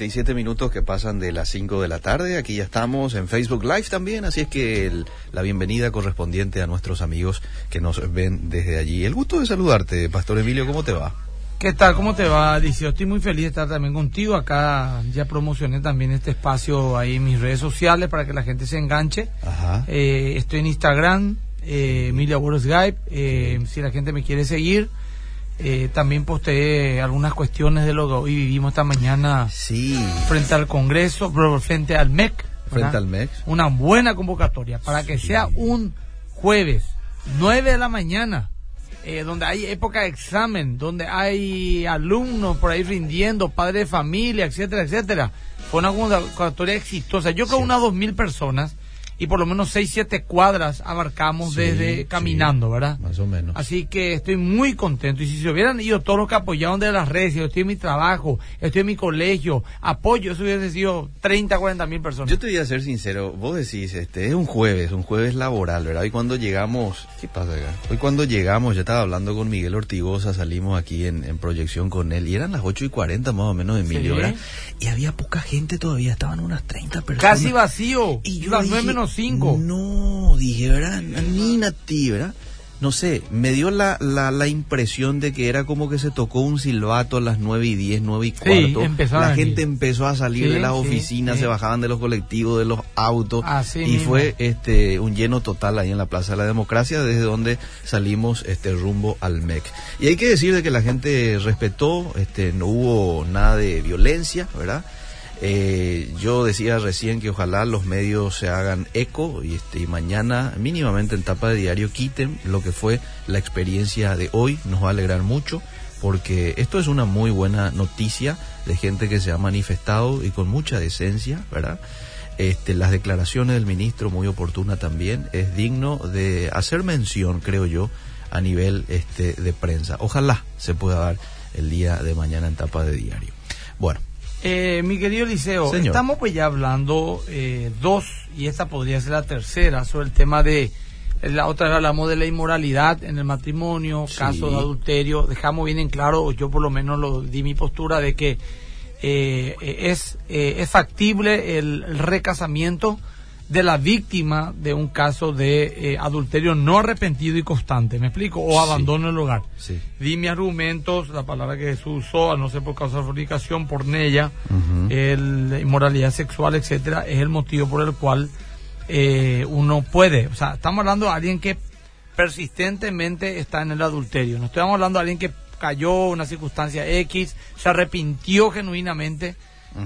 37 minutos que pasan de las 5 de la tarde. Aquí ya estamos en Facebook Live también, así es que el- la bienvenida correspondiente a nuestros amigos que nos ven desde allí. El gusto de saludarte, Pastor Emilio, ¿cómo te va? ¿Qué tal? ¿Cómo te va, Alicia? Estoy muy feliz de estar también contigo. Acá ya promocioné también este espacio ahí en mis redes sociales para que la gente se enganche. Ajá. Eh, estoy en Instagram, eh, Emilia World Skype. eh, si la gente me quiere seguir, eh, también posteé algunas cuestiones de lo que hoy vivimos esta mañana Sí, frente al Congreso, frente al MEC. ¿verdad? frente al MEX. Una buena convocatoria para que sea un jueves, 9 de la mañana, eh, donde hay época de examen, donde hay alumnos por ahí rindiendo, padres de familia, etcétera, etcétera. Fue una convocatoria exitosa. Yo creo Sí. unas dos mil personas y por lo menos seis, siete cuadras abarcamos Sí, desde sí, caminando, ¿verdad? Más o menos. Así que estoy muy contento. Y si se hubieran ido todos los que apoyaron de las redes, yo estoy en mi trabajo, estoy en mi colegio, apoyo, eso hubiese sido 30, 40 mil personas. Yo te voy a ser sincero, vos decís, este es un jueves, un jueves laboral, ¿verdad? Y cuando llegamos, ¿qué pasa acá? Hoy cuando llegamos, ya estaba hablando con Miguel Ortigosa, salimos aquí en, en proyección con él, y eran las 8 y 40 más o menos, Emilio, Sí. ¿verdad? Y había poca gente todavía, estaban unas 30 personas. Casi vacío. Y yo las dije, 9 menos 5. No, dije, ¿verdad? Ni nati, ¿verdad? No sé, me dio la, la, la impresión de que era como que se tocó un silbato a las 9 y 10, 9 y cuarto. la gente empezó a salir Sí, de las sí, oficinas, se bajaban de los colectivos, de los autos. Así y mismo. fue este un lleno total ahí en la Plaza de la Democracia, desde donde salimos este rumbo al MEC. Y hay que decir de que la gente respetó, este no hubo nada de violencia, ¿verdad? Eh, yo decía recién que ojalá los medios se hagan eco y, este, y mañana mínimamente en tapa de diario quiten lo que fue la experiencia de hoy. Nos va a alegrar mucho porque esto es una muy buena noticia de gente que se ha manifestado y con mucha decencia, ¿verdad? Este, las declaraciones del ministro, muy oportuna también, es digno de hacer mención, creo yo, a nivel este, de prensa. Ojalá se pueda dar el día de mañana en tapa de diario. Bueno, Eh, mi querido Liceo, Señor. estamos pues ya hablando eh, dos, y esta podría ser la tercera, sobre el tema de, la otra vez hablamos de la inmoralidad en el matrimonio, Sí. casos de adulterio, dejamos bien en claro, yo por lo menos lo di mi postura de que eh, es, eh, es factible el, el recasamiento de la víctima de un caso de eh, adulterio no arrepentido y constante, ¿me explico? O abandono del hogar. sí. Di mis argumentos, la palabra que Jesús usó, a no ser por causa de fornicación, por ella, Ujú. el, inmoralidad sexual, etcétera, es el motivo por el cual eh, uno puede. O sea, estamos hablando de alguien que persistentemente está en el adulterio. No estamos hablando de alguien que cayó en una circunstancia X, se arrepintió genuinamente,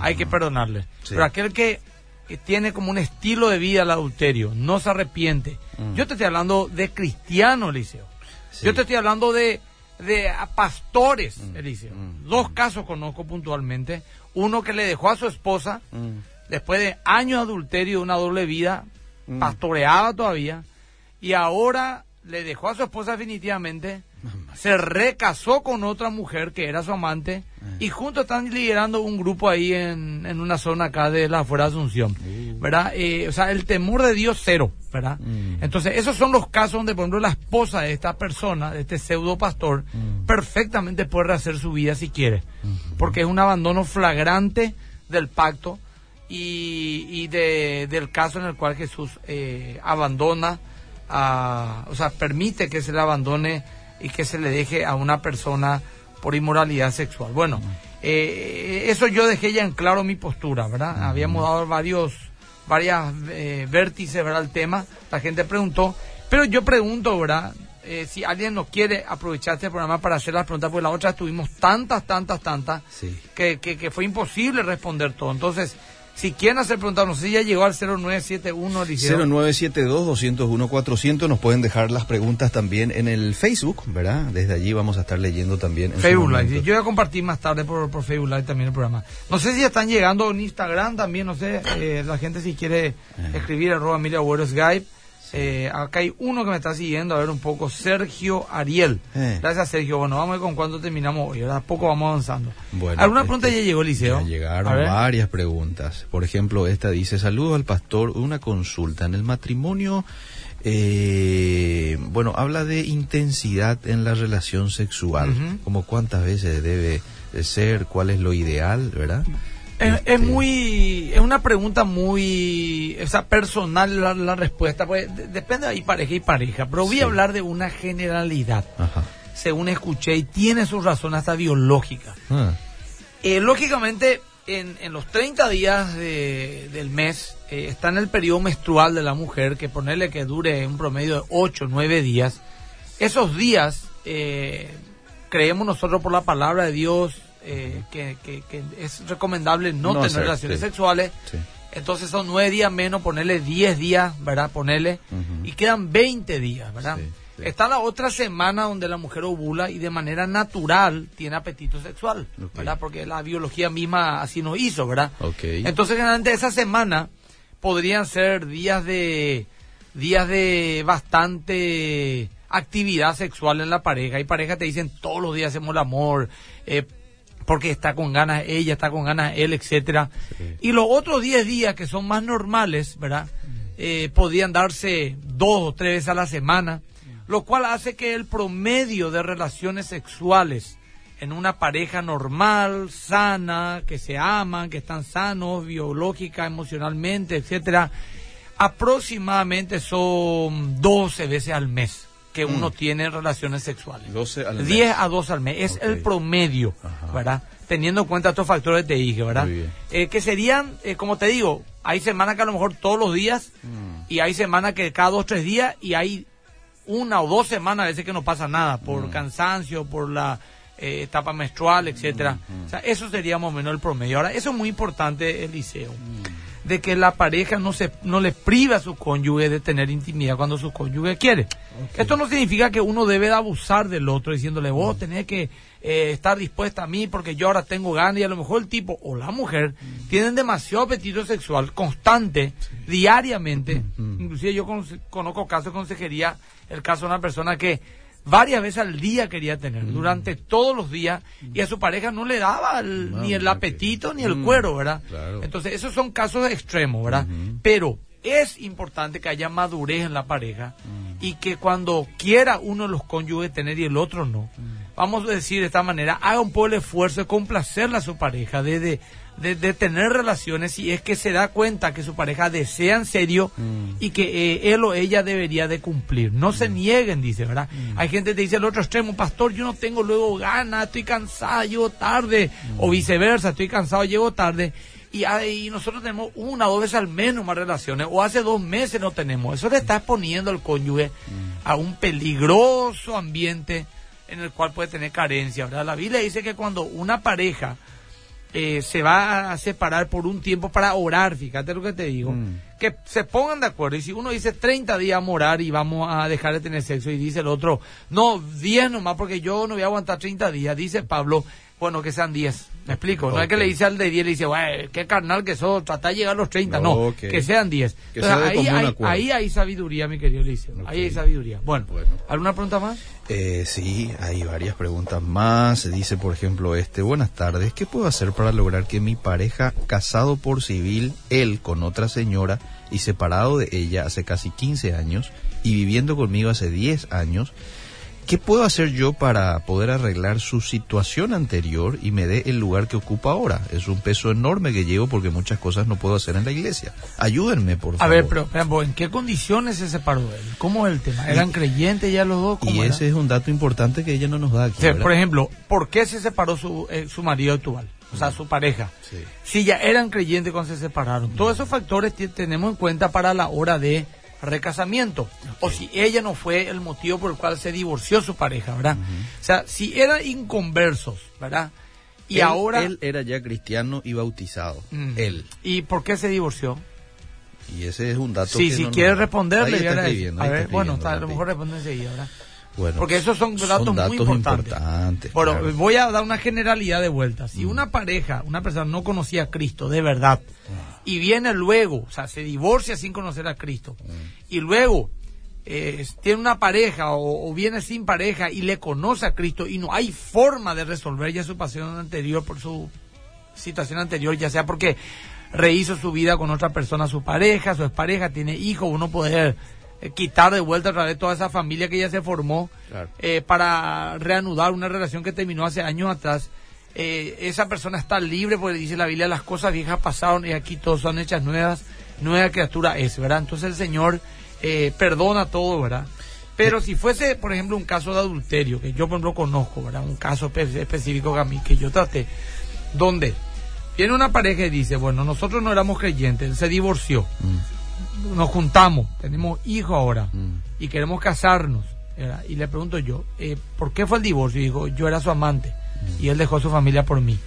hay que perdonarle. Sí. Pero aquel que, que tiene como un estilo de vida el adulterio, no se arrepiente. Mm. Yo te estoy hablando de cristiano, Eliseo. Sí. Yo te estoy hablando de, de pastores, Eliseo. mm, Dos casos conozco puntualmente. Uno que le dejó a su esposa, Mm. después de años de adulterio, una doble vida, Mm. pastoreaba todavía, y ahora le dejó a su esposa definitivamente, se recasó con otra mujer que era su amante, y juntos están liderando un grupo ahí en, en una zona acá de la afuera de Asunción, ¿verdad? Eh, o sea, el temor de Dios cero, ¿verdad? Mm. Entonces, esos son los casos donde, por ejemplo, la esposa de esta persona, de este pseudo pastor, Mm. perfectamente puede rehacer su vida si quiere, porque es un abandono flagrante del pacto y, y de, del caso en el cual Jesús eh, abandona, a, o sea, permite que se le abandone y que se le deje a una persona por inmoralidad sexual. Bueno, eh, eso yo dejé ya en claro mi postura, ¿verdad? Habíamos dado varios, varias eh, vértices, ¿verdad? El tema, la gente preguntó, pero yo pregunto, ¿verdad? Eh, si alguien no quiere aprovechar este programa para hacer las preguntas, porque la otra tuvimos tantas, tantas, tantas, Sí. que, que, que fue imposible responder todo. Entonces, si quieren hacer preguntas, no sé si ya llegó al 0971, Liceo. 0972-201-400 nos pueden dejar las preguntas también en el Facebook, ¿verdad? Desde allí vamos a estar leyendo también. en Facebook Live. Yo voy a compartir más tarde por, por Facebook Live también el programa. No sé si ya están llegando en Instagram también, no sé, eh, la gente si quiere escribir arroba Agüero Skype. Eh, acá hay uno que me está siguiendo, a ver un poco, Sergio Ariel. Eh. Gracias, Sergio. Bueno, vamos a ver con cuánto terminamos hoy. Ahora poco vamos avanzando. Bueno, ¿Alguna este, pregunta ya llegó, Liceo? Ya llegaron varias preguntas. Por ejemplo, esta dice, saludo al pastor, una consulta. En el matrimonio, eh, bueno, habla de intensidad en la relación sexual, como cuántas veces debe de ser, cuál es lo ideal, ¿verdad? Es, es muy, es una pregunta muy, o sea, personal la, la respuesta, pues de- depende de pareja y pareja, pero voy Sí. a hablar de una generalidad, Ajá. según escuché, y tiene su razón hasta biológica. Ah, Eh, lógicamente, en, en los 30 días de- del mes eh, está en el periodo menstrual de la mujer, que ponerle que dure un promedio de 8 o 9 días. Esos días, eh, creemos nosotros por la palabra de Dios, eh, que, que- que es recomendable no, No tener relaciones sí. sexuales. sí. Entonces son 9 días menos, ponerle 10 días, ¿verdad? Ponerle. Y quedan 20 días, ¿verdad? Sí. Está la otra semana donde la mujer ovula y de manera natural tiene apetito sexual. ¿verdad? Porque la biología misma así nos hizo, ¿verdad? Ok. Entonces, generalmente esa semana podrían ser días de días de bastante actividad sexual en la pareja. Hay parejas que te dicen todos los días hacemos el amor, eh, porque está con ganas ella, está con ganas él, etcétera. Sí. Y los otros 10 días que son más normales, ¿verdad? Eh, podrían darse dos o tres veces a la semana, lo cual hace que el promedio de relaciones sexuales en una pareja normal, sana, que se aman, que están sanos, biológica, emocionalmente, etcétera, aproximadamente son 12 veces al mes que uno tiene relaciones sexuales. 12 al mes. 10 a 12 al mes. Es el promedio, Ajá. ¿verdad? Teniendo en cuenta estos factores te dije, ¿verdad? Muy bien. Eh, que serían, eh, como te digo, hay semanas que a lo mejor todos los días Mm. y hay semanas que cada dos, tres días y hay una o dos semanas a veces que no pasa nada por cansancio, por la eh, etapa menstrual, etcétera. O sea, eso sería más o menos el promedio. Ahora, eso es muy importante, Eliseo, de que la pareja no se no le priva a su cónyuge de tener intimidad cuando su cónyuge quiere. Esto no significa que uno debe de abusar del otro diciéndole, vos tenés que eh, estar dispuesta a mí porque yo ahora tengo ganas y a lo mejor el tipo o la mujer tienen demasiado apetito sexual constante, diariamente. Inclusive yo con- conozco casos de consejería, el caso de una persona que varias veces al día quería tener, durante todos los días, y a su pareja no le daba el- Mamá, ni el que- apetito ni el Mm, cuero, ¿verdad? claro. Entonces, esos son casos extremos, ¿verdad? Pero es importante que haya madurez en la pareja y que cuando quiera uno de los cónyuges tener y el otro no, vamos a decir de esta manera, haga un poco el esfuerzo de complacerle a su pareja, de, de, de- de tener relaciones si es que se da cuenta que su pareja desea en serio y que eh, él o ella debería de cumplir. No se nieguen, dice, ¿verdad? Hay gente que dice al otro extremo, pastor, yo no tengo luego ganas, estoy cansada, llego tarde, o viceversa, estoy cansado, llego tarde. Y, ahí nosotros tenemos una o dos veces al menos más relaciones, o hace dos meses no tenemos. Eso le está exponiendo al cónyuge a un peligroso ambiente en el cual puede tener carencia, ¿verdad? La Biblia dice que cuando una pareja eh, se va a separar por un tiempo para orar, fíjate lo que te digo, Mm. que se pongan de acuerdo. Y si uno dice 30 días a morar y vamos a dejar de tener sexo, y dice el otro, no, 10 nomás porque yo no voy a aguantar 30 días, dice Pablo, bueno, que sean 10. ¿Me explico? No es que le dice al de 10, le dice, "Güey, qué carnal que sos, trata de llegar a los 30. No, que sean 10. Que Entonces, sea de ahí, hay, ahí hay sabiduría, mi querido Eliseo. Ahí hay sabiduría. Bueno, Bueno. ¿alguna pregunta más? Eh, sí, hay varias preguntas más. Dice, por ejemplo, este, buenas tardes, ¿qué puedo hacer para lograr que mi pareja, casado por civil, él con otra señora y separado de ella hace casi 15 años y viviendo conmigo hace 10 años, ¿qué puedo hacer yo para poder arreglar su situación anterior y me dé el lugar que ocupa ahora? Es un peso enorme que llevo porque muchas cosas no puedo hacer en la iglesia. Ayúdenme, por A favor. ver, pero, pero, ¿en qué condiciones se separó él? ¿Cómo es el tema? ¿Eran creyentes ya los dos? ¿Cómo Y era? ese es un dato importante que ella no nos da aquí. Por ejemplo, ¿por qué se separó su, eh, su marido actual? O sea, su pareja. Sí. Si ya eran creyentes cuando se separaron. Todos esos factores tenemos en cuenta para la hora de recasamiento. O si ella no fue el motivo por el cual se divorció su pareja, ¿verdad? O sea, si eran inconversos, ¿verdad? Y Él- ahora... Él era ya cristiano y bautizado. Él. ¿Y por qué se divorció? Y ese es un dato Sí, que si no responderle, Ahí ya está escribiendo, a ahí ver, bueno, está, a lo mejor responde enseguida, ¿verdad? Bueno, Porque esos son datos, muy importantes. importantes, Bueno, claro. voy a dar una generalidad de vuelta. Mm. Si una pareja, una persona no conocía a Cristo de verdad y viene luego, o sea, se divorcia sin conocer a Cristo Mm. y luego eh, tiene una pareja o, o viene sin pareja y le conoce a Cristo y no hay forma de resolver ya su pasión anterior por su situación anterior, ya sea porque rehizo su vida con otra persona, su pareja, su expareja, tiene hijos, uno poder eh, quitar de vuelta otra vez toda esa familia que ya se formó Claro. eh, para reanudar una relación que terminó hace años atrás. eh, esa persona está libre porque dice la Biblia, las cosas viejas pasaron y aquí todos son hechas nuevas, nueva criatura es, ¿verdad? Entonces el Señor eh, perdona todo, ¿verdad? Pero si fuese, por ejemplo, un caso de adulterio, que yo, por ejemplo, conozco, ¿verdad? Un caso específico que a mí, que yo traté, donde viene una pareja y dice, bueno, nosotros no éramos creyentes, él se divorció, mm. Nos juntamos, tenemos hijos ahora mm. y queremos casarnos. Y le pregunto yo, eh, ¿por qué fue el divorcio? Y dijo, yo era su amante y él dejó su familia por mí.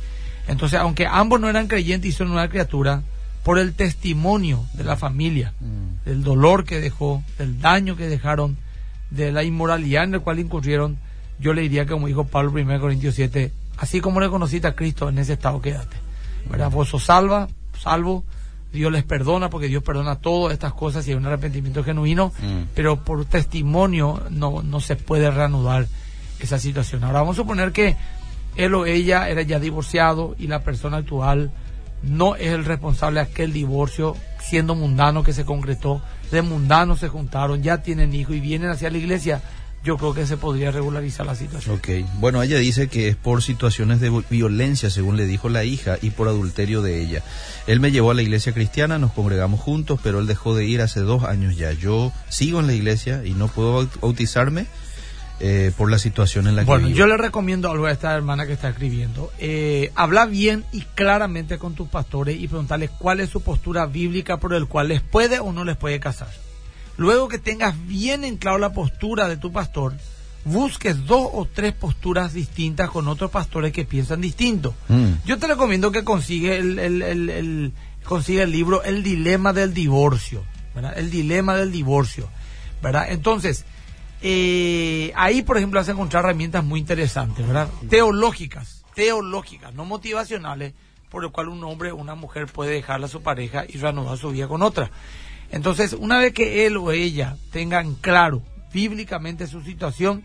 Entonces, aunque ambos no eran creyentes y son una criatura, por el testimonio de la familia, mm. del dolor que dejó, del daño que dejaron, de la inmoralidad en la cual incurrieron, yo le diría que como dijo Pablo 1 Corintios 7, así como le conociste a Cristo, en ese estado quédate. ¿Verdad? Vos sos salva, salvo, Dios les perdona porque Dios perdona todas estas cosas y hay un arrepentimiento genuino, mm. pero por testimonio no, no se puede reanudar esa situación. Ahora vamos a suponer que él o ella era ya divorciado y la persona actual no es el responsable de aquel divorcio, siendo mundano que se concretó, de mundanos se juntaron, ya tienen hijos y vienen hacia la iglesia, yo creo que se podría regularizar la situación. Ok, bueno, ella dice que es por situaciones de violencia, según le dijo la hija, y por adulterio de ella. Él me llevó a la iglesia cristiana, nos congregamos juntos, pero él dejó de ir hace dos años ya. Yo sigo en la iglesia y no puedo bautizarme eh, por la situación en la que Bueno, yo le recomiendo algo a esta hermana que está escribiendo. Eh, habla bien y claramente con tus pastores y preguntarles cuál es su postura bíblica por el cual les puede o no les puede casar. Luego que tengas bien en claro la postura de tu pastor, busques dos o tres posturas distintas con otros pastores que piensan distinto. Mm. Yo te recomiendo que consigue el, el, el, consigue el libro El dilema del divorcio, ¿verdad? El dilema del divorcio, ¿verdad? Entonces, eh, ahí, por ejemplo, vas a encontrar herramientas muy interesantes, ¿verdad? Teológicas, teológicas, no motivacionales, por el cual un hombre o una mujer puede dejarle a su pareja y reanudar su vida con otra. Entonces, una vez que él o ella tengan claro bíblicamente su situación,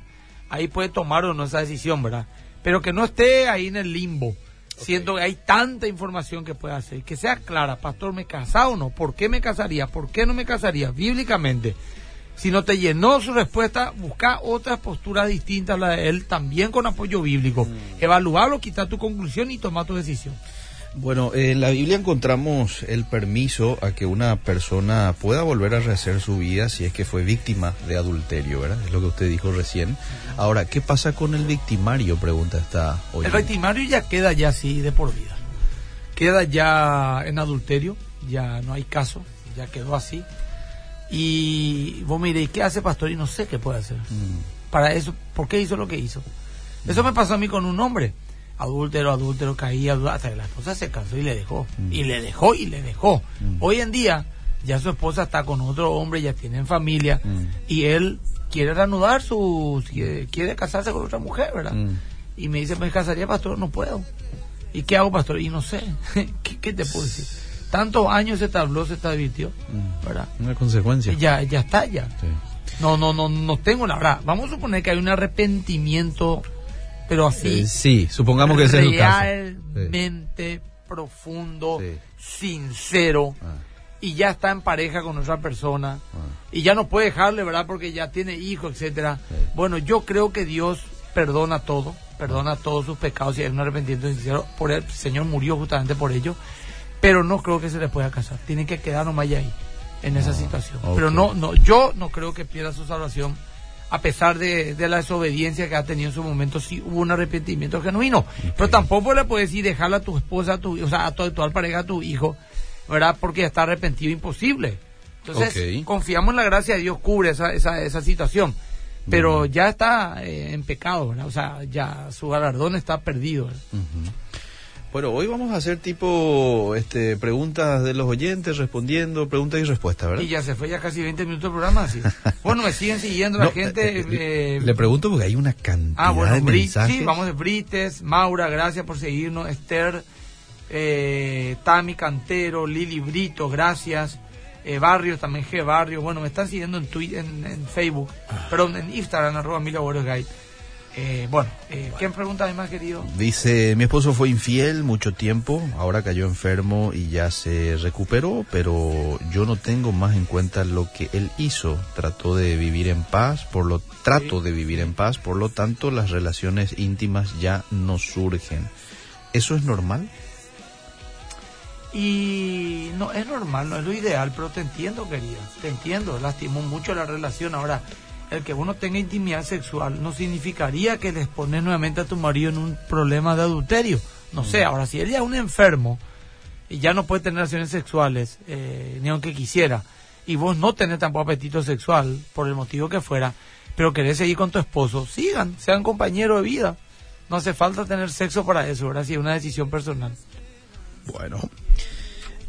ahí puede tomar o no esa decisión, ¿verdad? Pero que no esté ahí en el limbo, siendo que hay tanta información que puede hacer, que sea clara, pastor, ¿me casa o no? ¿Por qué me casaría? ¿Por qué no me casaría? Bíblicamente si no te llenó su respuesta, busca otras posturas distintas a la de él, también con apoyo bíblico. Mm. Evaluarlo, quitar tu conclusión y tomar tu decisión. Bueno, en la Biblia encontramos el permiso a que una persona pueda volver a rehacer su vida si es que fue víctima de adulterio, ¿verdad? Es lo que usted dijo recién. Ahora, ¿qué pasa con el victimario? Pregunta esta hoy. El victimario ya queda ya así de por vida. Queda ya en adulterio, ya no hay caso, ya quedó así. Y vos me ¿qué hace pastor? Y no sé qué puede hacer. Mm. Para eso, ¿por qué hizo lo que hizo? Eso me pasó a mí con un hombre. Adúltero, adúltero, caía, hasta que la esposa se cansó y le dejó. Mm. Y le dejó y le dejó. Mm. Hoy en día, ya su esposa está con otro hombre, ya tienen familia. Y él quiere reanudar su. quiere casarse con otra mujer, ¿verdad? Y me dice, ¿me casaría, pastor? No puedo. ¿Y qué hago, pastor? Y no sé. ¿Qué, ¿Qué, te puedo decir? tantos años se tabló, se advirtió, mm. ¿verdad? Una consecuencia. Ya, ya está, ya. No, no, no, no tengo la verdad. Vamos a suponer que hay un arrepentimiento, pero así. Eh, sí, supongamos que ese es el caso. Realmente profundo, sincero. Ah. Y ya está en pareja con otra persona. Ah. Y ya no puede dejarle, ¿verdad? Porque ya tiene hijos, etcétera. Bueno, yo creo que Dios perdona todo, perdona todos sus pecados y hay un arrepentimiento sincero. Por el Señor murió justamente por ello pero no creo que se le pueda casar. Tiene que quedar nomás ahí, en esa ah, situación. Pero no, no, yo no creo que pierda su salvación, a pesar de, la desobediencia que ha tenido en su momento, sí hubo un arrepentimiento genuino. Pero tampoco le puedes ir dejarle a tu esposa, a tu, o sea, a tu actual pareja, a tu hijo, ¿verdad? Porque está arrepentido, imposible. Entonces, confiamos en la gracia de Dios, cubre esa, esa, esa situación. Pero ya está eh, en pecado, ¿verdad? O sea, ya su galardón está perdido. Bueno, hoy vamos a hacer tipo este, preguntas de los oyentes, respondiendo, preguntas y respuestas, ¿verdad? Y ya se fue ya casi 20 minutos el programa, así. bueno, me siguen siguiendo la gente. Eh, eh, le pregunto porque hay una cantidad ah, bueno, de mensajes. Sí, vamos de Brites, Maura, gracias por seguirnos, Esther, eh, Tami Cantero, Lili Brito, gracias. Eh, Barrios, también G Barrios, bueno, me están siguiendo en Twitter, en, Facebook, ah. perdón, en Instagram, arroba Mila. Eh, bueno, eh, ¿quién pregunta además, querido? Dice, mi esposo fue infiel mucho tiempo, ahora cayó enfermo y ya se recuperó, pero yo no tengo más en cuenta lo que él hizo. Trató de vivir en paz, por lo trato de vivir en paz, por lo tanto las relaciones íntimas ya no surgen. ¿Eso es normal? Y no, es normal, no es lo ideal, pero te entiendo, querida, te entiendo, lastimó mucho la relación. Ahora, el que uno tenga intimidad sexual no significaría que les pones nuevamente a tu marido en un problema de adulterio. No sé, ahora si él ya es un enfermo y ya no puede tener relaciones sexuales, eh, ni aunque quisiera, y vos no tenés tampoco apetito sexual, por el motivo que fuera, pero querés seguir con tu esposo, sigan, sean compañeros de vida. No hace falta tener sexo para eso, ahora sí es una decisión personal. Bueno,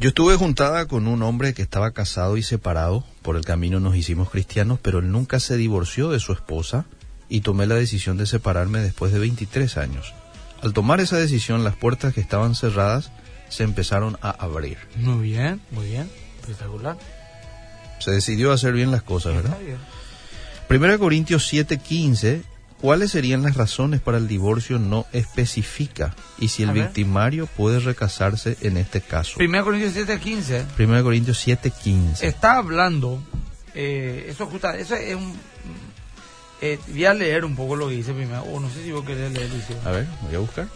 yo estuve juntada con un hombre que estaba casado y separado, por el camino nos hicimos cristianos, pero él nunca se divorció de su esposa y tomé la decisión de separarme después de 23 años. Al tomar esa decisión, las puertas que estaban cerradas se empezaron a abrir. Muy bien, muy bien, espectacular. Se decidió hacer bien las cosas, ¿verdad? Primera Corintios 7:15, ¿cuáles serían las razones para el divorcio? No especifica. Y si el victimario puede recasarse en este caso. 1 Corintios 7, 15 Primera Corintios 7:15. está hablando, eh, eso justa, eso es un... eh, voy a leer un poco lo que dice primero, o no sé si vos querés leer, Lucio. A ver, voy a buscar.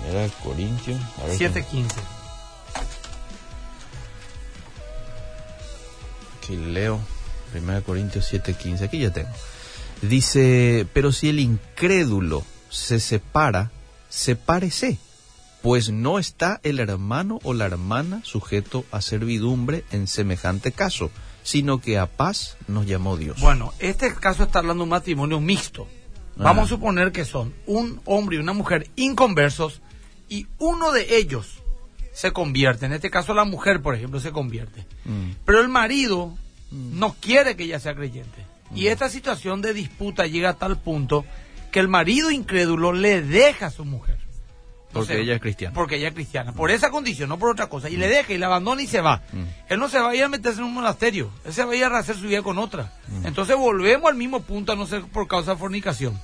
Primera Corintios. a ver 7, 15. Aquí leo. Primera Corintios 7:15. Aquí ya tengo. Dice, pero si el incrédulo se separa, sepárese, pues no está el hermano o la hermana sujeto a servidumbre en semejante caso, sino que a paz nos llamó Dios. Bueno, este caso está hablando de un matrimonio mixto. Vamos Ah. a suponer que son un hombre y una mujer inconversos y uno de ellos se convierte. En este caso la mujer, por ejemplo, se convierte. Mm, Pero el marido no quiere que ella sea creyente. Y esta situación de disputa llega a tal punto que el marido incrédulo le deja a su mujer. porque ella es cristiana. Porque ella es cristiana. Por esa condición, no por otra cosa. Y le deja y la abandona y se va. Mm. Él no se va a ir a meterse en un monasterio. Él se va a ir a hacer su vida con otra. Mm. Entonces volvemos al mismo punto a no ser por causa de fornicación.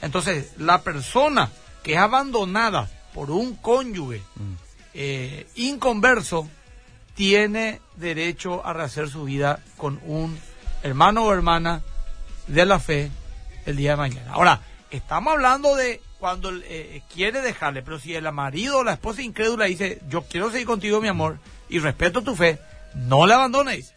Entonces, la persona que es abandonada por un cónyuge Mm. eh, inconverso tiene derecho a rehacer su vida con un hermano o hermana de la fe el día de mañana. Ahora, estamos hablando de cuando él, eh, quiere dejarle, pero si el marido o la esposa incrédula dice, yo quiero seguir contigo, mi amor, y respeto tu fe, no le abandones.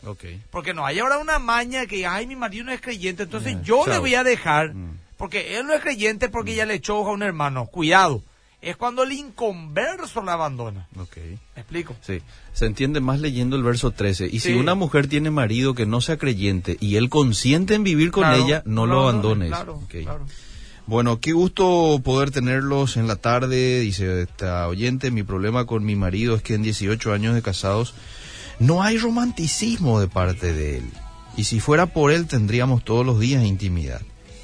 Porque no hay ahora una maña que, ay, mi marido no es creyente, entonces Eh, yo le voy a dejar, Mm. porque él no es creyente porque ya le echó a un hermano. Cuidado, es cuando el inconverso la abandona. Ok. ¿Me explico? Sí, se entiende más leyendo el verso 13. Y si una mujer tiene marido que no sea creyente y él consiente en vivir con Claro, ella, no no lo abandones. claro, Ok. claro. Bueno, qué gusto poder tenerlos en la tarde, dice esta oyente. Mi problema con mi marido es que en 18 años de casados no hay romanticismo de parte de él. Y si fuera por él tendríamos todos los días intimidad.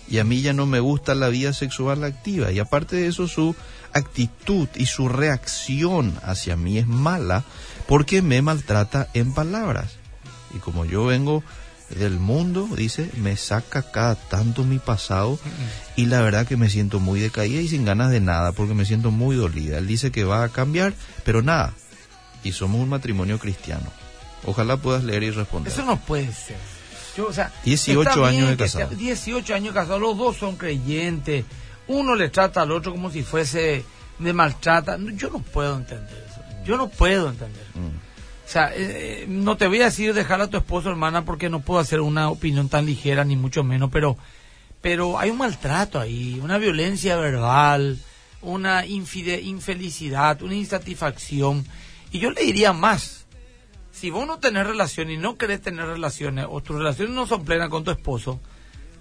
Y a mí ya no me gusta la vida sexual activa. Y aparte de eso, su actitud y su reacción hacia mí es mala porque me maltrata en palabras. Y como yo vengo del mundo, dice, me saca cada tanto mi pasado y la verdad que me siento muy decaída y sin ganas de nada porque me siento muy dolida. Él dice que va a cambiar, pero nada. Y somos un matrimonio cristiano. Ojalá puedas leer y responder. Eso no puede ser. Yo, o sea, 18 está bien años de casado. sea- 18 años de casado, los dos son creyentes. Uno le trata al otro como si fuese de maltrata. Yo no puedo entender eso. Yo no puedo entender. Mm. O sea, eh, eh, no te voy a decir dejar a tu esposo, hermana, porque no puedo hacer una opinión tan ligera, ni mucho menos, pero, pero hay un maltrato ahí, una violencia verbal, una infide- infelicidad, una insatisfacción. Y yo le diría más, si vos no tenés relaciones y no querés tener relaciones, o tus relaciones no son plenas con tu esposo,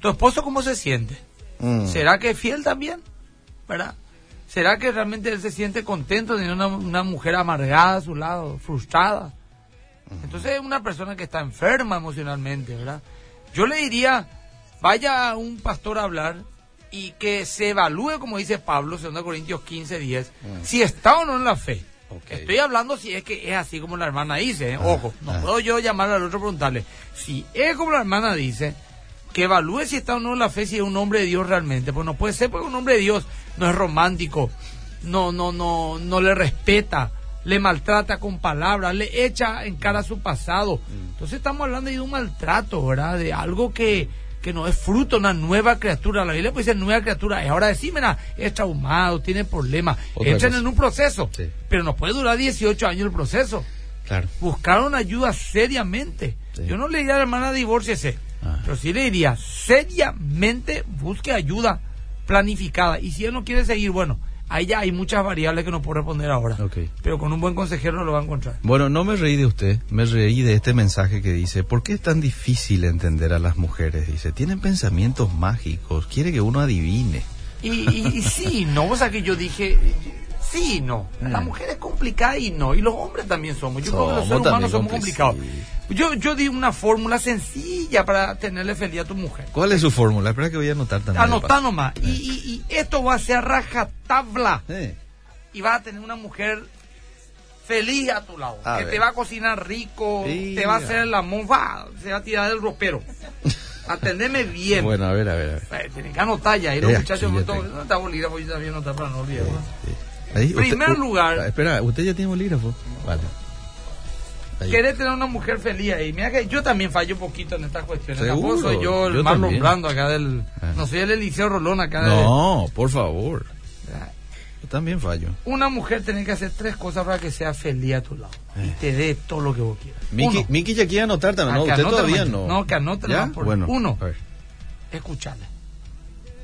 ¿tu esposo cómo se siente? Mm. ¿Será que es fiel también? ¿Verdad? ¿Será que realmente él se siente contento de una, una mujer amargada a su lado, frustrada? Entonces es una persona que está enferma emocionalmente, ¿verdad? Yo le diría, vaya a un pastor a hablar y que se evalúe, como dice Pablo, 2 Corintios 15, 10, si está o no en la fe. Ok. Estoy hablando si es que es así como la hermana dice, ¿eh? ojo, no ah. puedo yo llamar al otro y preguntarle, si es como la hermana dice, que evalúe si está o no en la fe, si es un hombre de Dios realmente, pues no puede ser porque un hombre de Dios no es romántico, no, no, no, no le respeta, le maltrata con palabras, le echa en cara su pasado. Entonces estamos hablando de un maltrato, ¿verdad? De algo que que no es fruto una nueva criatura. La Biblia puede ser nueva criatura. Y ahora decime, es traumado, tiene problemas. Entren en un proceso. Pero no puede durar 18 años el proceso. Claro. Buscaron ayuda seriamente. Yo no le diría a la hermana divorciese, ah. pero sí le diría seriamente busque ayuda planificada. Y si él no quiere seguir, bueno, ahí ya hay muchas variables que no puedo responder ahora. Pero con un buen consejero lo va a encontrar. Bueno, no me reí de usted, me reí de este mensaje que dice, ¿por qué es tan difícil entender a las mujeres? Dice, tienen pensamientos mágicos, quiere que uno adivine. Y, y, sí, no, o sea que yo dije, sí y no. La eh. mujer es complicada y no. Y los hombres también somos. Yo creo que los seres humanos somos complicados. Yo, yo di una fórmula sencilla para tenerle feliz a tu mujer. ¿Cuál es su fórmula? Espera que voy a anotar también. Anotá nomás. Y, y, esto va a ser rajatabla. Y vas a tener una mujer feliz a tu lado. que te va a cocinar rico, te va a hacer la monfa, se va a tirar del ropero. Atendeme bien. Bueno, a ver, a ver. A ver. Tienes que anotar ya. Y los muchachos, no está bolígrafo, yo también anotar para no olvidar. Primer lugar. espera, usted ya tiene bolígrafo. Vale. Querés tener una mujer feliz ahí. Mira que yo también fallo un poquito en estas cuestiones. Tampoco soy yo el más Marlon acá del. Ah. No soy el Eliseo Rolón acá No, por favor. Yo también fallo. Una mujer tiene que hacer tres cosas para que sea feliz a tu lado. Y eh. te dé todo lo que vos quieras. Miki, Miki ya quiere anotar también. No, usted todavía no. No, que anote. Uno, escucharle.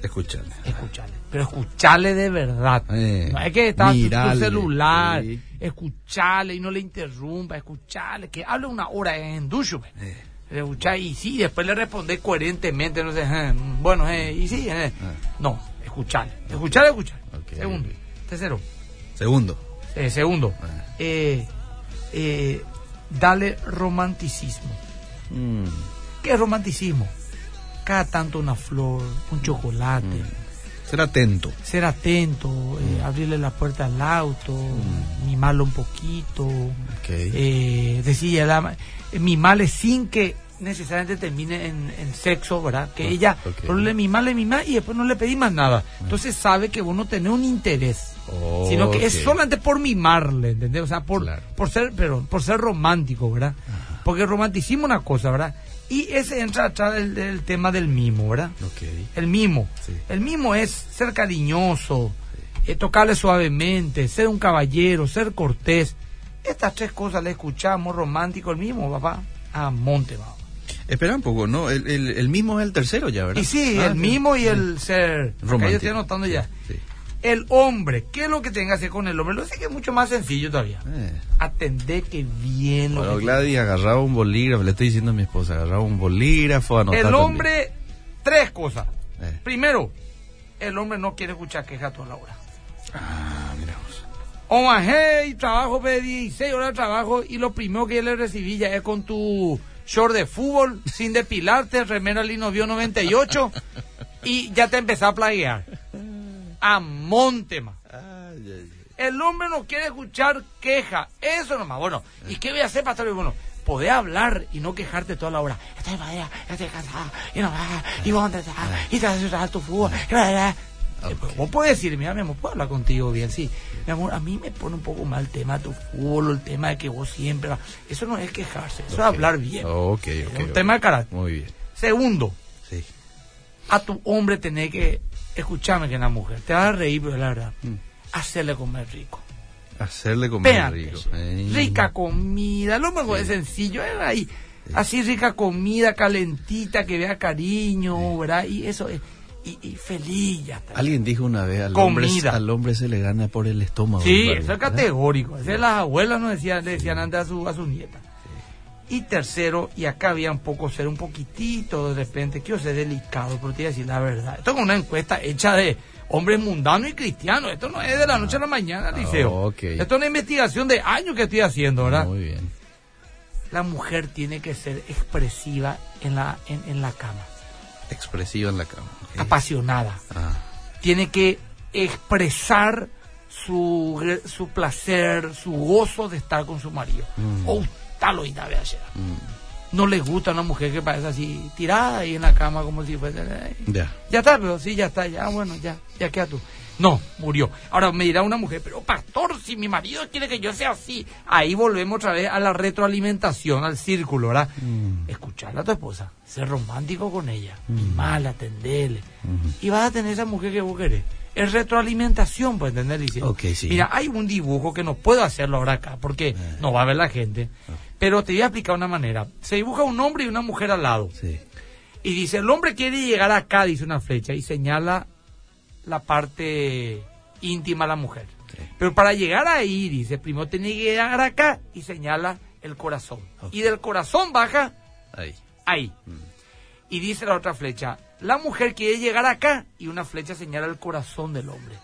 Escucharle. Escucharle. Pero escucharle de verdad. Eh, no hay que estar en tu celular. Escucharle y no le interrumpa. Escucharle. Que hable una hora en Dushu. Eh. Escuchar y sí, después le responde coherentemente. No sé, eh, bueno, eh, y sí. Ah. No, escucharle. Escucharle, escuchar. Segundo. Tercero. Segundo. segundo. Ah. Eh, dale romanticismo. Mm. ¿Qué es romanticismo? Cada tanto una flor, un chocolate. Mm. Ser atento. Ser atento, eh, mm. abrirle la puerta al auto, mm. mimarlo un poquito, okay. eh, decirle, mimarle sin que necesariamente termine en, sexo, ¿verdad? Que ella, okay. le mima, le mima y después no le pedí más nada. Entonces sabe que vos no tenés un interés, sino que es solamente por mimarle, ¿entendés? O sea, por, por ser, pero por ser romántico, ¿verdad? Porque romanticismo es una cosa, ¿verdad? Y ese entra atrás del, tema del mimo, ¿verdad? El mimo. El mimo es ser cariñoso, eh, tocarle suavemente, ser un caballero, ser cortés. Estas tres cosas le escuchamos romántico el mimo, papá. A monte, vamos. Espera un poco, ¿no? El, el, mimo es el tercero ya, ¿verdad? Y sí, ah, el mimo y el ser. Romántico. estoy anotando ya. Sí el hombre, ¿qué es lo que tenga que hacer con el hombre? Lo sé que es mucho más sencillo todavía. Eh. Atender que bien lo Gladys agarraba un bolígrafo, le estoy diciendo a mi esposa, agarraba un bolígrafo, El hombre, tres cosas. Eh. Primero, el hombre no quiere escuchar quejas toda la hora. Ah, miramos. O más, hey, trabajo, pedí 16 horas de trabajo y lo primero que le recibí ya es con tu short de fútbol, sin depilarte, remera Lino Vio 98 y ya te empezó a plaguear a Montema. El hombre no quiere escuchar queja, eso nomás. Bueno, ¿y qué voy a hacer para estar bueno? Poder hablar y no quejarte toda la hora. Estoy madera, estoy cansada, y no va, y vos estás, y te vas a tu fútbol, Okay. Vos puedes decir, mira, mi amor, puedo hablar contigo bien, sí. Mi amor, a mí me pone un poco mal el tema de tu fútbol, el tema de que vos siempre... Eso no es quejarse, eso es hablar bien. Okay, es un tema de carácter. Muy bien. Segundo, sí. a tu hombre tenés que escúchame que una mujer, te va a reír, pero la verdad, mm. hacerle comer rico. Hacerle comer rico. Rica comida, lo mejor es sencillo, ahí. Así rica comida, calentita, que vea cariño, ¿verdad? Y eso es. Y, y, feliz ya está. Alguien dijo una vez al hombre, al hombre se le gana por el estómago. Sí, eso es categórico. Ese las abuelas nos decían, le decían antes a su, a su nieta. Y tercero, y acá había un poco ser un poquitito de repente, quiero ser delicado, pero te voy a decir la verdad. Esto es una encuesta hecha de hombres mundanos y cristianos. Esto no es de la noche a la mañana, Liceo. Esto es una investigación de años que estoy haciendo, ¿verdad? Muy bien. La mujer tiene que ser expresiva en la, en, la cama. Expresiva en la cama. Apasionada. Ah. Tiene que expresar su, su placer, su gozo de estar con su marido. Mm lo y mm. No les gusta una mujer que parece así tirada ahí en la cama como si fuese. Ya. Ya está, pero sí, ya está, ya, bueno, ya, ya queda tú. No, murió. Ahora me dirá una mujer, pero pastor, si mi marido quiere que yo sea así, ahí volvemos otra vez a la retroalimentación, al círculo, ¿verdad? Mm. Escucharla a tu esposa, ser romántico con ella, mm. mal, atenderle. Y vas a tener esa mujer que vos querés. Es retroalimentación, ¿puedes entender? Dice, Mira, hay un dibujo que no puedo hacerlo ahora acá, porque eh. no va a ver la gente. Pero te voy a explicar una manera. Se dibuja un hombre y una mujer al lado. Y dice, el hombre quiere llegar acá, dice una flecha, y señala la parte íntima a la mujer. Pero para llegar ahí, dice, primero tiene que llegar acá y señala el corazón. Y del corazón baja ahí. ahí. Mm. Y dice la otra flecha, la mujer quiere llegar acá y una flecha señala el corazón del hombre.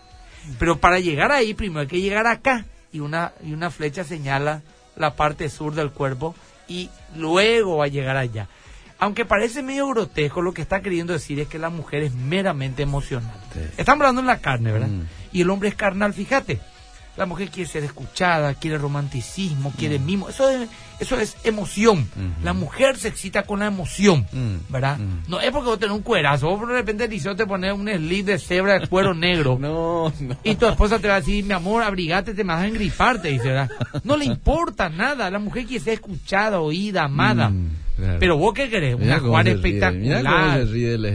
Pero para llegar ahí, primero hay que llegar acá y una, y una flecha señala la parte sur del cuerpo y luego va a llegar allá. Aunque parece medio grotesco, lo que está queriendo decir es que la mujer es meramente emocional. Estamos hablando en la carne, ¿verdad? Mm. Y el hombre es carnal, fíjate. La mujer quiere ser escuchada, quiere romanticismo, quiere mm. mimo. Eso es, eso es emoción. La mujer se excita con la emoción, mm. ¿verdad? No es porque vos tenés un cuerazo. Vos de repente Liceo te pones un slip de cebra de cuero negro. no, no. Y tu esposa te va a decir, mi amor, abrigate, te vas a engriparte, dice, ¿verdad? No le importa nada. La mujer quiere ser escuchada, oída, amada. Pero vos qué querés, una Juan espectacular.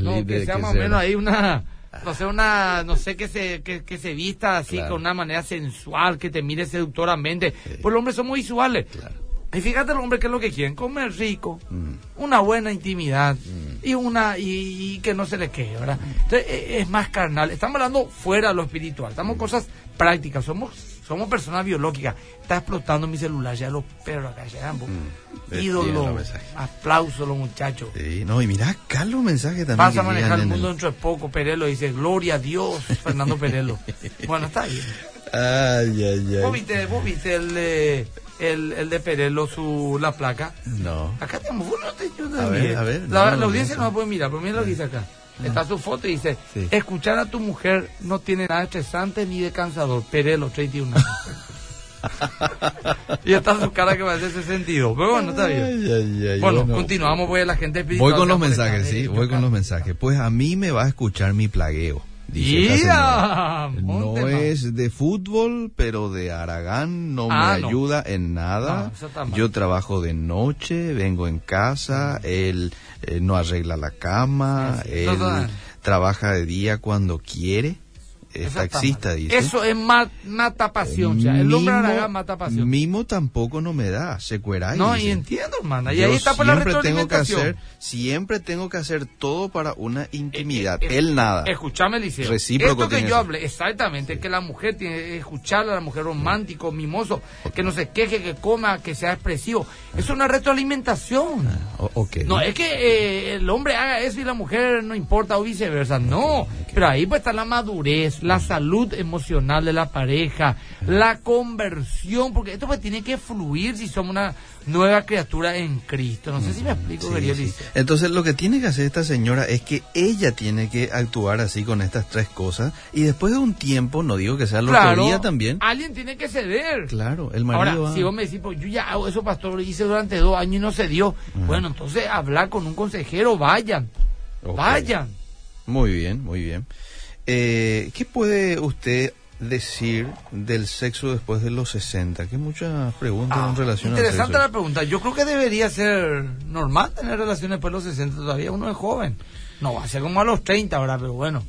no, que sea más o menos ahí una no sé, una, no sé, que se, que, se vista así con una manera sensual, que te mire seductoramente. Pues los hombres son muy visuales. Y fíjate los hombres que es lo que quieren, comer rico, mm. una buena intimidad mm. y una y, que no se les quede, ¿verdad? Entonces e, es más carnal. Estamos hablando fuera de lo espiritual, estamos mm. cosas prácticas, somos somos personas biológicas. Está explotando mi celular, ya los perros acá, ya mm, ídolo, aplauso los muchachos. Sí, no, y mira acá los mensajes también. Vas a manejar el mundo dentro de poco, Perelo dice, gloria a Dios, Fernando Perelo. bueno, está bien. Ay, ay, ay. ¿Vos viste, vos viste el, de, el, el de Perelo, su, la placa? No. Acá tenemos, bueno, yo a ver, a ver. La, la audiencia no, me puede mirar, pero mira lo que dice acá. Está su foto y dice, escuchar a tu mujer no tiene nada estresante ni de cansador. Perelo, 31 años. y está su cara que va a hacer ese sentido. Pero bueno, está bien. bueno, continuamos, voy a la gente Voy con los mensajes, sí, voy con los mensajes. Pues a mí me va a escuchar mi plagueo. No es de fútbol, pero de Aragán no me ah, ayuda en nada. Yo trabajo de noche, vengo en casa, él eh, no arregla la cama, él trabaja de día cuando quiere taxista, dice. Eso es mata pasión, ya. El hombre mata pasión. Mimo tampoco no me da, secueráis. No, y entiendo, hermana. Y ahí está por la tengo que hacer, Siempre tengo que hacer todo para una intimidad. Eh, eh, Él nada. Escúchame, Liceo. Recíproco Esto que yo hablé, exactamente, que la mujer tiene que escucharla, la mujer romántico, mimoso, que no se queje, que coma, que sea expresivo. Es una retroalimentación. Ah, okay. No, es que eh, el hombre haga eso y la mujer no importa o viceversa. No, pero ahí puede estar la madurez la salud emocional de la pareja, la conversión, porque esto pues tiene que fluir si somos una nueva criatura en Cristo. No sé si me explico, sí, Entonces lo que tiene que hacer esta señora es que ella tiene que actuar así con estas tres cosas y después de un tiempo, no digo que sea lo claro, también. Alguien tiene que ceder. Claro, el marido. Ahora, si vos me decís, pues yo ya hago eso, pastor, lo hice durante dos años y no se dio. Bueno, entonces hablar con un consejero, vayan. Vayan. Muy bien, muy bien. Eh, ¿Qué puede usted decir del sexo después de los 60? Que muchas preguntas en ah, relación Interesante la pregunta. Yo creo que debería ser normal tener relaciones después de los 60. Todavía uno es joven. No va a ser como a los 30 ahora, pero bueno.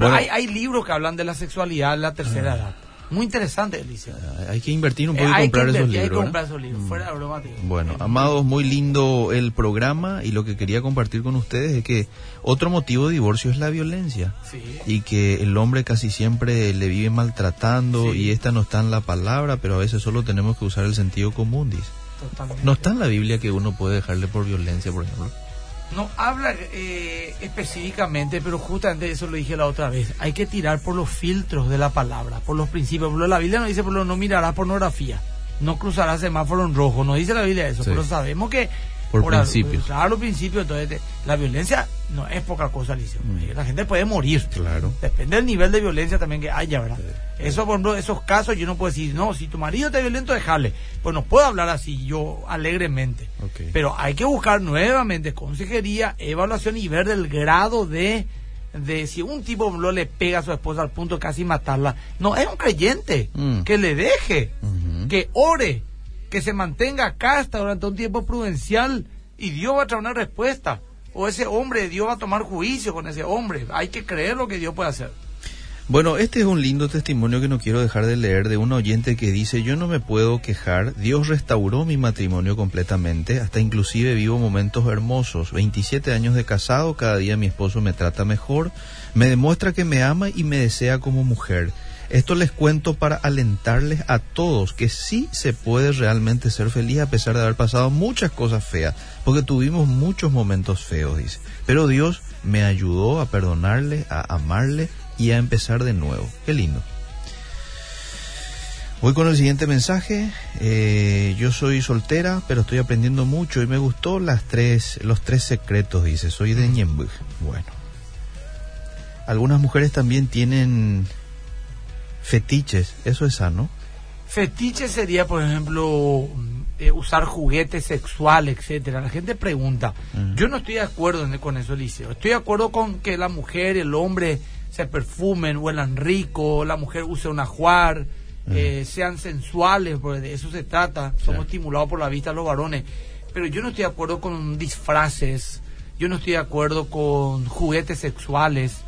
hay, hay libros que hablan de la sexualidad en la tercera ah. edad. Muy interesante, Alicia. Ah, hay que invertir un poco y comprar esos libros. Hay que comprar esos libros, fuera de broma. Bueno, amados, muy lindo el programa y lo que quería compartir con ustedes es que otro motivo de divorcio es la violencia. Sí. Y que el hombre casi siempre le vive maltratando y esta no está en la palabra, pero a veces solo tenemos que usar el sentido común, dice. Totalmente. No está en la Biblia que uno puede dejarle por violencia, por ejemplo. No habla eh, específicamente, pero justamente eso lo dije la otra vez. Hay que tirar por los filtros de la palabra, por los principios. Por la Biblia no dice, por lo no mirarás pornografía, no cruzarás semáforo en rojo. No dice la Biblia eso, pero sabemos que por, principios. Claro, los principios. Entonces, la violencia no es poca cosa, Alicia. Mm. La gente puede morir. Claro. Depende del nivel de violencia también que haya, ¿verdad? Eso, por ejemplo, esos casos yo no puedo decir, no, si tu marido está violento, déjale. Pues no puedo hablar así yo alegremente. Pero hay que buscar nuevamente consejería, evaluación y ver el grado de de si un tipo lo le pega a su esposa al punto de casi matarla. No, es un creyente. Mm. Que le deje, que ore, que se mantenga casta durante un tiempo prudencial y Dios va a traer una respuesta. O ese hombre, Dios va a tomar juicio con ese hombre. Hay que creer lo que Dios puede hacer. Bueno, este es un lindo testimonio que no quiero dejar de leer de un oyente que dice, yo no me puedo quejar, Dios restauró mi matrimonio completamente, hasta inclusive vivo momentos hermosos, 27 años de casado, cada día mi esposo me trata mejor, me demuestra que me ama y me desea como mujer. Esto les cuento para alentarles a todos que sí se puede realmente ser feliz a pesar de haber pasado muchas cosas feas, porque tuvimos muchos momentos feos, dice. Pero Dios me ayudó a perdonarle, a amarle y a empezar de nuevo. Qué lindo. Voy con el siguiente mensaje. Eh, yo soy soltera, pero estoy aprendiendo mucho y me gustó las tres, los tres secretos, dice. Soy de Ñemby. Bueno. Algunas mujeres también tienen fetiches. Eso es sano. Fetiche sería, por ejemplo, eh, usar juguetes sexuales, etcétera. La gente pregunta. Yo no estoy de acuerdo en- con eso, Liceo. Estoy de acuerdo con que la mujer el hombre se perfumen, huelan rico, la mujer use un ajuar, eh, sean sensuales, porque de eso se trata. Somos estimulados por la vista los varones. Pero yo no estoy de acuerdo con disfraces. Yo no estoy de acuerdo con juguetes sexuales,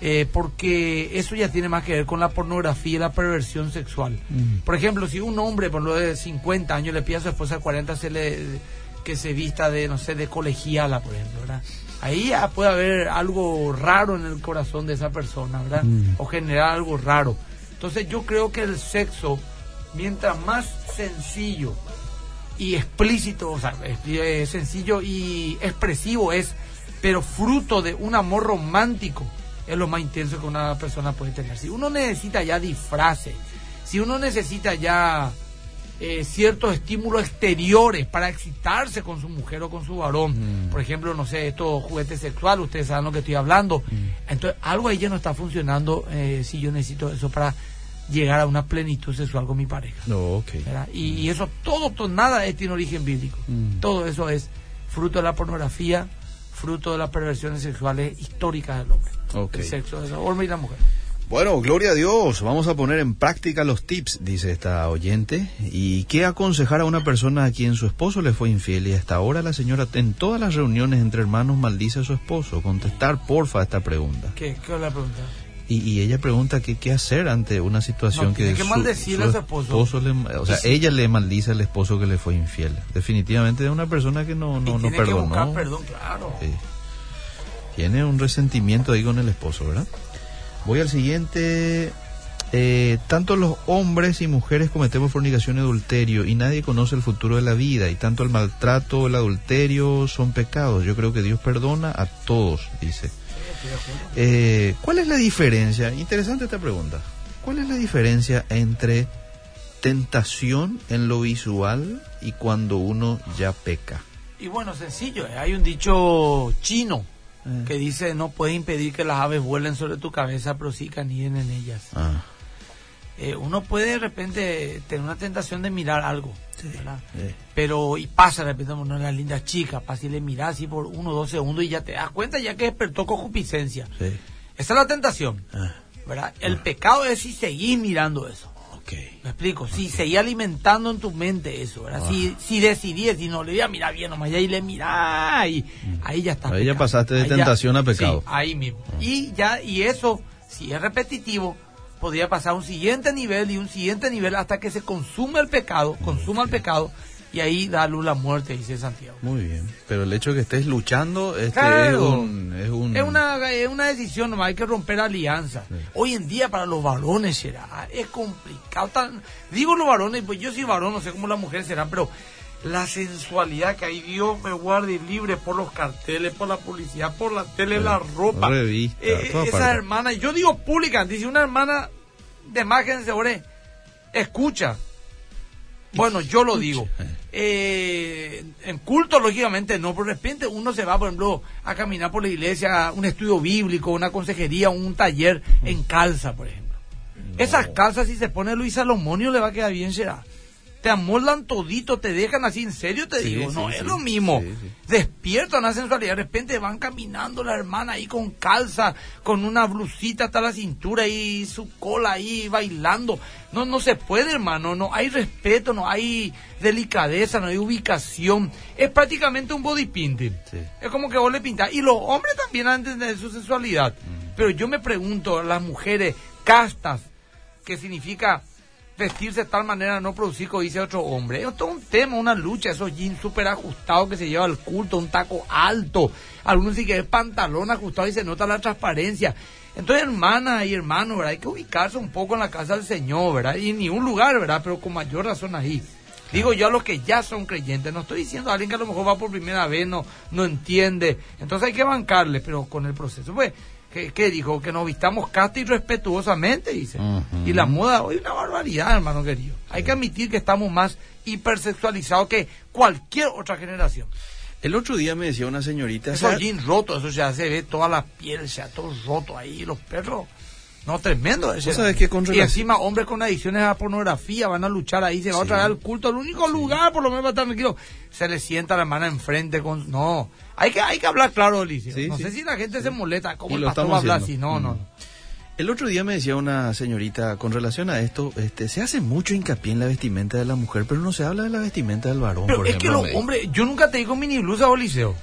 eh, porque eso ya tiene más que ver con la pornografía y la perversión sexual. Por ejemplo, si un hombre, por lo de 50 años, le pide a su esposa de 40 se le, que se vista de, no sé, de colegiala, por ejemplo, ¿verdad? Ahí ya puede haber algo raro en el corazón de esa persona, ¿verdad? O generar algo raro. Entonces yo creo que el sexo, mientras más sencillo y explícito, o sea, es- sencillo y expresivo es, pero fruto de un amor romántico, es lo más intenso que una persona puede tener. Si uno necesita ya disfraces, si uno necesita ya eh, ciertos estímulos exteriores para excitarse con su mujer o con su varón, Mm. por ejemplo, no sé, estos juguetes sexuales, ustedes saben lo que estoy hablando, entonces algo ahí ya no está funcionando eh, si yo necesito eso para llegar a una plenitud sexual con mi pareja. No, ok. ¿verdad? Y, y eso todo, todo, nada es- tiene origen bíblico. Mm. Todo eso es fruto de la pornografía, fruto de las perversiones sexuales históricas del hombre. Ok. El sexo del hombre y la mujer. Bueno, gloria a Dios. Vamos a poner en práctica los tips, dice esta oyente. ¿Y qué aconsejar a una persona a quien su esposo le fue infiel y hasta ahora la señora en todas las reuniones entre hermanos maldice a su esposo? Contestar, porfa, esta pregunta. ¿Qué, qué es la pregunta? Y, y ella pregunta que qué hacer ante una situación No, que, tiene que a su esposo. le- o sea, ella le maldice al esposo que le fue infiel. Definitivamente es una persona que no, Y no, no tiene que buscar perdonó. perdón, claro. Sí. Tiene un resentimiento ahí con el esposo, ¿verdad? Voy al siguiente. Eh, tanto los hombres y mujeres cometemos fornicación y adulterio y nadie conoce el futuro de la vida y tanto el maltrato, el adulterio son pecados. Yo creo que Dios perdona a todos, dice. Eh, ¿Cuál es la diferencia? Interesante esta pregunta. ¿Cuál es la diferencia entre tentación en lo visual y cuando uno ya peca? Y bueno, sencillo, eh, hay un dicho chino Eh. que dice no puedes impedir que las aves vuelen sobre tu cabeza, pero sí que aniden en ellas. Ah, Eh, uno puede de repente tener una tentación de mirar algo, eh. pero y pasa de repente una de las lindas chicas, pasa y le miras así por uno o dos segundos y ya te das cuenta ya que despertó concupiscencia. sí. Esa es la tentación, Ah, ¿verdad? El pecado es si seguís mirando eso. ok. Me explico, si seguís alimentando en tu mente eso, ¿verdad? Si, si decidís, si no le voy a mirar bien nomás, y ahí le mirás y ahí ya está. Ahí ya pasaste de Ahí ya- tentación a pecado. Sí, ahí mismo. Y ya, y eso, si es repetitivo, podría pasar a un siguiente nivel y un siguiente nivel hasta que se consume el pecado, consuma el pecado, y ahí da luz la muerte, dice Santiago. Muy bien. Pero el hecho de que estés luchando este, Claro. es un... Es, un... Es una, es una decisión, nomás hay que romper alianza. Sí. Hoy en día para los varones será, es complicado. tan- digo los varones, pues yo soy varón, no sé cómo las mujeres serán, pero la sensualidad que hay, Dios me guarde libre por los carteles, por la publicidad, por la tele, Sí. la ropa. Revista, Eh, esa parte. hermana, yo digo pública, dice una hermana de imagen sobre, escucha. Bueno, yo lo digo. Eh, en culto, lógicamente, no, pero de repente uno se va, por ejemplo, a caminar por la iglesia, un estudio bíblico, una consejería, un taller en calza, por ejemplo. Esas calzas, si se pone Luis Salomonio, le va a quedar bien, será. Te amoldan todito, te dejan así, en serio te Sí, digo, sí, no, sí. es lo mismo. Despiertan la sensualidad, de repente van caminando la hermana ahí con calza, con una blusita hasta la cintura y su cola ahí bailando. No, no se puede, hermano, no hay respeto, no hay delicadeza, no hay ubicación. Es prácticamente un body painting. Es como que vos le pintás. Y los hombres también han de tener su sensualidad. Pero yo me pregunto, las mujeres castas, que significa vestirse de tal manera no producir codicia a otro hombre. Es todo un tema, una lucha, esos jeans súper ajustados que se lleva al culto, un taco alto, algunos sí que es pantalón ajustado y se nota la transparencia. Entonces, hermana y hermano, ¿verdad? Hay que ubicarse un poco en la casa del Señor, ¿verdad? Y en ningún lugar, ¿verdad? Pero con mayor razón ahí. Digo yo a los que ya son creyentes, no estoy diciendo a alguien que a lo mejor va por primera vez, no, no entiende. Entonces hay que bancarle, pero con el proceso. Pues, ¿qué, qué dijo? Que nos vistamos casta y respetuosamente, dice. Y la moda hoy es una barbaridad, hermano querido. Hay que admitir que estamos más hipersexualizados que cualquier otra generación. El otro día me decía una señorita... Esos jeans rotos, eso ya se ve toda la piel, ya todo roto ahí, los perros. No, tremendo ese. Que con y encima hombres con adicciones a la pornografía van a luchar ahí, se va otra vez al culto, el único lugar por lo menos para estar tranquilo. Se le sienta la hermana enfrente con... No, hay que, hay que hablar claro. Sí, no sí. sé si la gente se molesta, ¿cómo Y el pastor va a hablar así? No, no, Mm. no. El otro día me decía una señorita, con relación a esto, este, se hace mucho hincapié en la vestimenta de la mujer, pero no se habla de la vestimenta del varón, Pero por es que los hombres, yo nunca te digo mini blusa o liceo.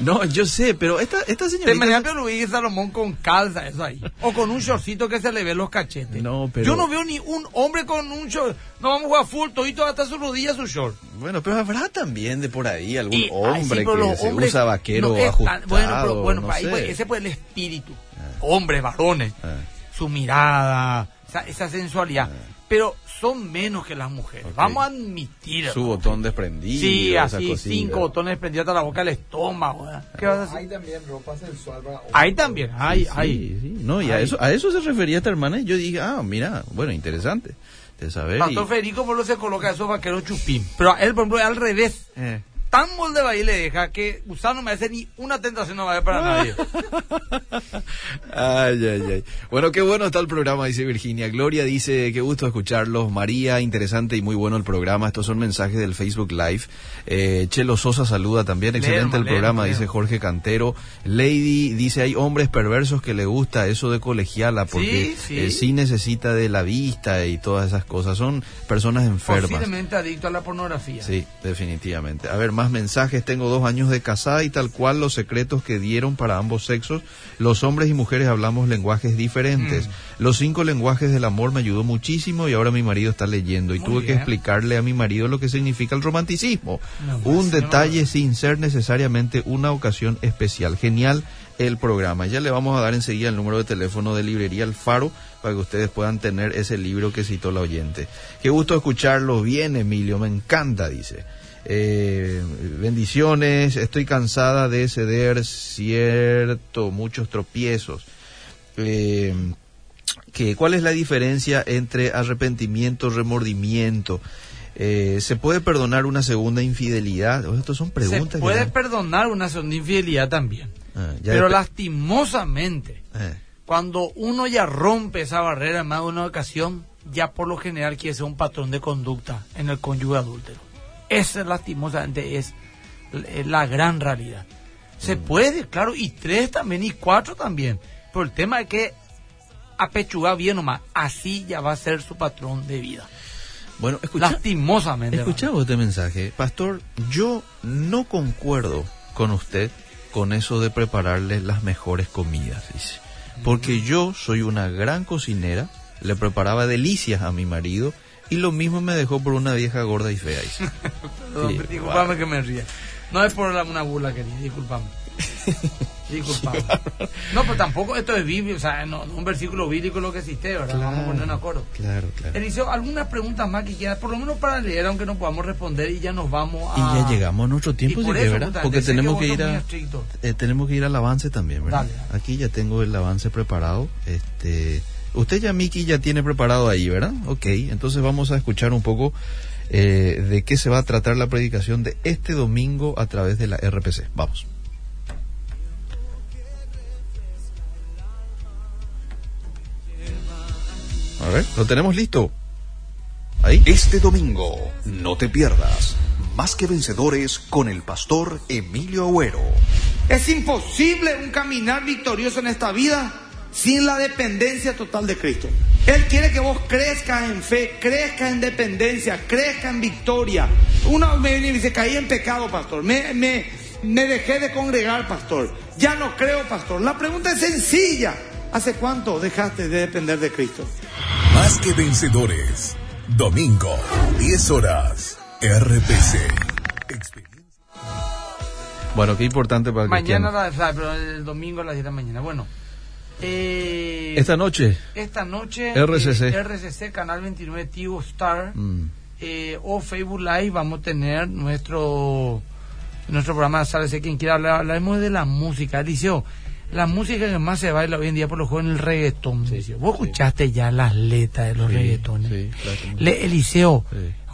No, yo sé, pero esta, esta Te señorita... me Pedro Luis Salomón con calza, eso ahí. O con un shortcito que se le ve los cachetes. No, pero- Yo no veo ni un hombre con un short. No vamos a jugar full, todito hasta sus rodillas su short. Bueno, pero habrá también de por ahí algún Y- ay, sí, hombre que se hombres usa vaquero no tan- ajustado, bueno, pero, bueno, no ahí, pues, ese fue el espíritu. Hombres, varones, Ah. su mirada, esa, esa sensualidad. Pero son menos que las mujeres. Ok. Vamos a admitir. Su botón desprendido. Sí, así, cinco botones prendidos hasta la boca del estómago. ¿Qué vas a hacer? Hay también ropa sensual. Ahí también, hay, Sí, hay. sí, no, y a Ay. eso, a eso se refería esta hermana y yo dije, ah, mira, bueno, interesante de saber. y- Pastor Federico por lo se coloca esos vaqueros chupín. Pero a él, por ejemplo, es al revés. Eh. Tan molde de le deja que usar no me hace ni una tentación no va para nadie. Ay, ay, ay. Bueno, qué bueno está el programa, dice Virginia. Gloria dice, qué gusto escucharlos. María, interesante y muy bueno el programa. Estos son mensajes del Facebook Live. Eh, Chelo Sosa saluda también. Excelente el programa, dice Jorge Cantero. Lady dice, hay hombres perversos que le gusta eso de colegiala porque Sí, sí. eh, sí necesita de la vista y todas esas cosas. Son personas enfermas. Posiblemente adicto a la pornografía. Sí, definitivamente. A ver, más mensajes. Tengo dos años de casada y tal cual los secretos que dieron para ambos sexos. Los hombres y mujeres hablamos lenguajes diferentes. Mm. Los cinco lenguajes del amor me ayudó muchísimo y ahora mi marido está leyendo y Muy tuve que explicarle a mi marido lo que significa el romanticismo. No, Un detalle sin ser necesariamente una ocasión especial. Genial el programa. Ya le vamos a dar enseguida el número de teléfono de librería El Faro para que ustedes puedan tener ese libro que citó la oyente. Qué gusto escucharlo bien, Emilio, me encanta, dice. Eh, bendiciones, estoy cansada de ceder cierto, muchos tropiezos. Eh, que, ¿Cuál es la diferencia entre arrepentimiento, remordimiento? Eh, ¿Se puede perdonar una segunda infidelidad? Oh, Estas son preguntas. Se puede perdonar una segunda infidelidad también. Ah, Pero lastimosamente, Eh, cuando uno ya rompe esa barrera en más de una ocasión, ya por lo general quiere ser un patrón de conducta en el cónyuge adúltero. Esa lastimosamente es l- la gran realidad. Se Mm. puede, claro, y tres también, y cuatro también. Pero el tema es que apechuga bien nomás. Así ya va a ser su patrón de vida. Bueno, escucha, Lastimosamente. escuchamos este mensaje. Pastor, yo no concuerdo con usted con eso de prepararle las mejores comidas, dice. Porque yo soy una gran cocinera, le preparaba delicias a mi marido y lo mismo me dejó por una vieja gorda y fea. Perdón, Sí, disculpame que me ría. No es por una burla, querida, disculpame. Disculpame. No, pero tampoco esto es bíblico, o sea, no, un versículo bíblico lo que existe, ¿verdad? Vamos a poner un acuerdo. Claro, claro. Eliseo, algunas preguntas más que quieras, por lo menos para leer, aunque no podamos responder y ya nos vamos Y a... ya llegamos a nuestro tiempo, Y por sí eso, ¿verdad? Porque tenemos que ir a eh, tenemos que ir al avance también, ¿verdad? Dale, dale. Aquí ya tengo el avance preparado. Este, usted ya Miki ya tiene preparado ahí, ¿verdad? Ok, entonces vamos a escuchar un poco eh, de qué se va a tratar la predicación de este domingo a través de la RPC. Vamos. A ver, lo tenemos listo. Ahí. Este domingo, no te pierdas. Más que vencedores con el pastor Emilio Agüero. Es imposible un caminar victorioso en esta vida sin la dependencia total de Cristo. Él quiere que vos crezcas en fe, crezcas en dependencia, crezcas en victoria. Uno me viene y dice, caí en pecado, pastor. Me, me, me dejé de congregar, pastor. Ya no creo, pastor. La pregunta es sencilla. ¿Hace cuánto dejaste de depender de Cristo? Más que vencedores. Domingo, 10 horas. RPC. Bueno, qué importante para Mañana, la, pero el domingo a las 10 de la mañana. Bueno. Eh, Esta noche. esta noche RCC. eh, RCC Canal 29 Tigo Star. Mm. eh, o Facebook Live vamos a tener nuestro nuestro programa Sálvese quien quiera hablar hablaremos de la música. Eliseo la música que más se baila hoy en día por los jóvenes el reggaetón vos escuchaste ya las letras de los Sí, reggaetones claro Le- Eliseo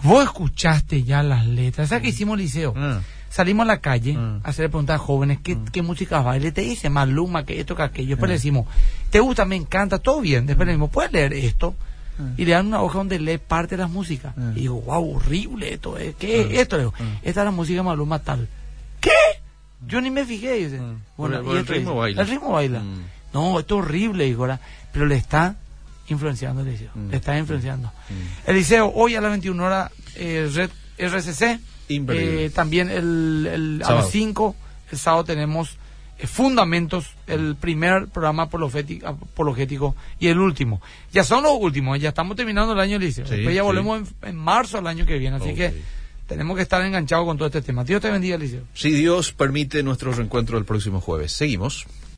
vos escuchaste ya las letras ¿sabes qué hicimos Eliseo? Ah. Salimos a la calle Ah. a hacerle preguntas a jóvenes qué, qué música baile, te dice Maluma, que esto, que aquello. Después le decimos, ¿te gusta? Me encanta, todo bien. Después le decimos, ¿puedes leer esto? Y le dan una hoja donde lee parte de las músicas. Y digo, wow, horrible esto. ¿eh? ¿Qué es esto? Le digo, esta es la música de Maluma tal. ¿Qué? Yo ni me fijé. Dice. Bueno, Por- y por el ritmo dice, baila. El ritmo baila. Mm. No, esto es horrible. ¿verdad? Pero le está influenciando, Eliseo. Mm. Le está influenciando. Eliseo, hoy a las 21 horas, eh, Red RCC. Eh, también el, el- a las 5, el sábado tenemos eh, Fundamentos, el primer programa apologético, apologético y el último. Ya son los últimos, ya estamos terminando el año, Liceo. Sí, Después ya sí. volvemos en, en marzo del año que viene, así que tenemos que estar enganchados con todo este tema. Dios te bendiga, Liceo. Si Dios permite nuestro reencuentro el próximo jueves. Seguimos.